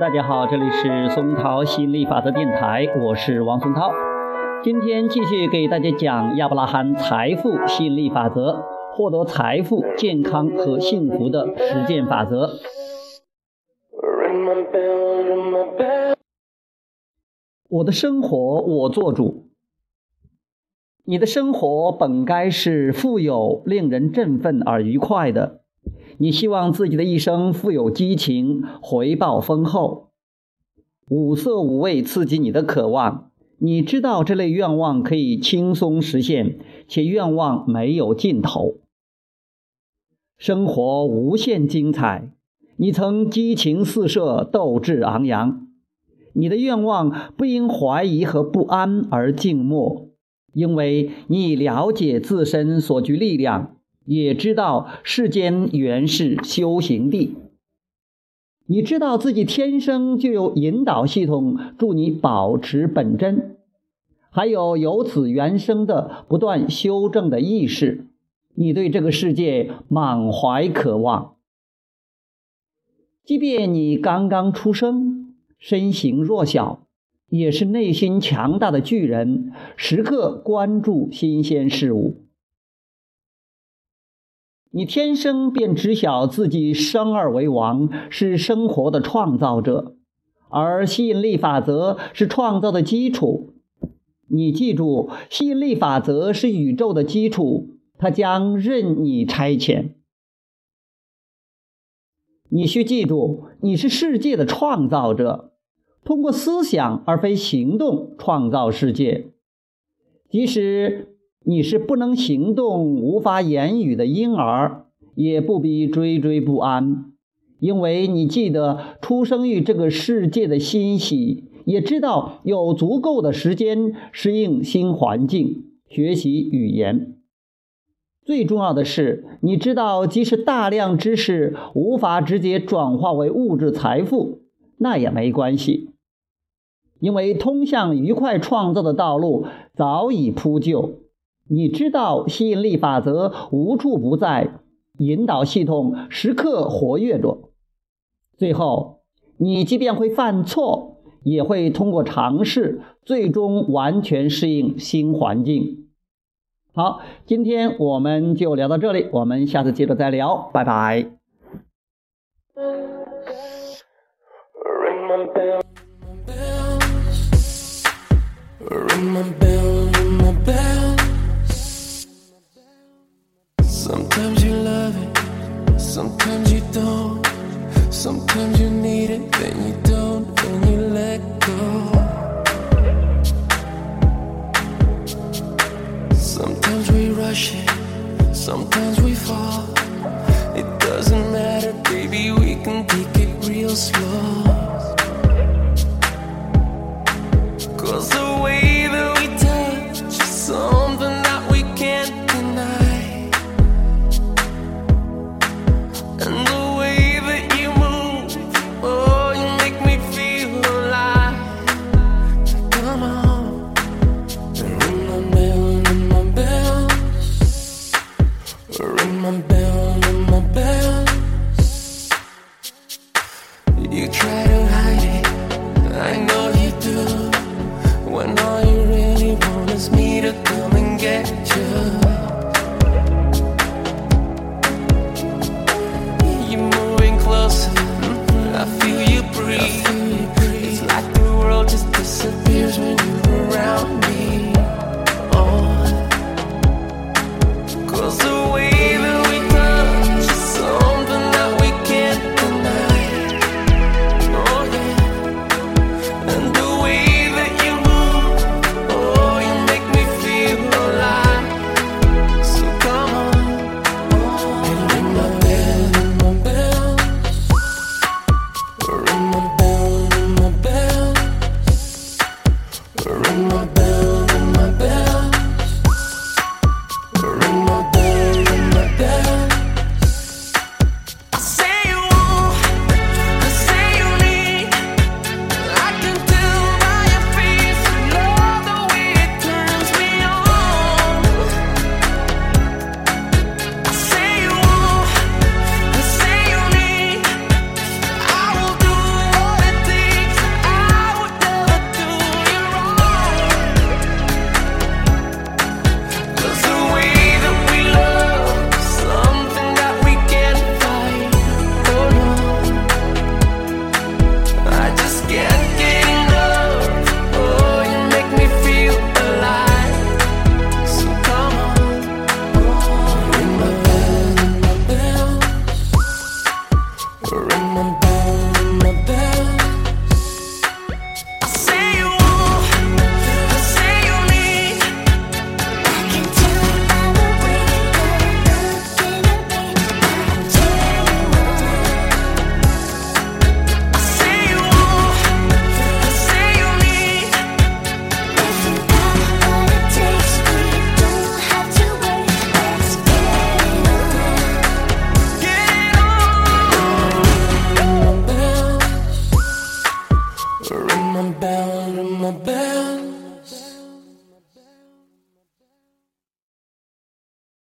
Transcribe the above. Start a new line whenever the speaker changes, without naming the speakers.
大家好，这里是松涛吸引力法则电台，我是王松涛。今天继续给大家讲亚伯拉罕财富吸引力法则，获得财富、健康和幸福的实践法则。我的生活我做主。你的生活本该是富有、令人振奋而愉快的。你希望自己的一生富有激情，回报丰厚，五色五味刺激你的渴望。你知道这类愿望可以轻松实现，且愿望没有尽头。生活无限精彩，你曾激情四射，斗志昂扬。你的愿望不因怀疑和不安而静默，因为你了解自身所具力量。也知道世间原是修行地，你知道自己天生就有引导系统助你保持本真，还有由此原生的不断修正的意识。你对这个世界满怀渴望，即便你刚刚出生，身形弱小，也是内心强大的巨人，时刻关注新鲜事物。你天生便知晓自己生而为王，是生活的创造者，而吸引力法则是创造的基础。你记住，吸引力法则是宇宙的基础，它将任你差遣。你需记住，你是世界的创造者，通过思想而非行动创造世界，即使。你是不能行动、无法言语的婴儿，也不必惴惴不安，因为你记得出生于这个世界的欣喜，也知道有足够的时间适应新环境、学习语言。最重要的是，你知道即使大量知识无法直接转化为物质财富，那也没关系，因为通向愉快创造的道路早已铺就。你知道吸引力法则无处不在，引导系统时刻活跃着。最后，你即便会犯错，也会通过尝试，最终完全适应新环境。好，今天我们就聊到这里，我们下次接着再聊，拜拜。You don't. Sometimes you need it, then you don't, then you let go. Sometimes we rush it, sometimes we fall. It doesn't matter, baby, we can take it real slow.
I'm not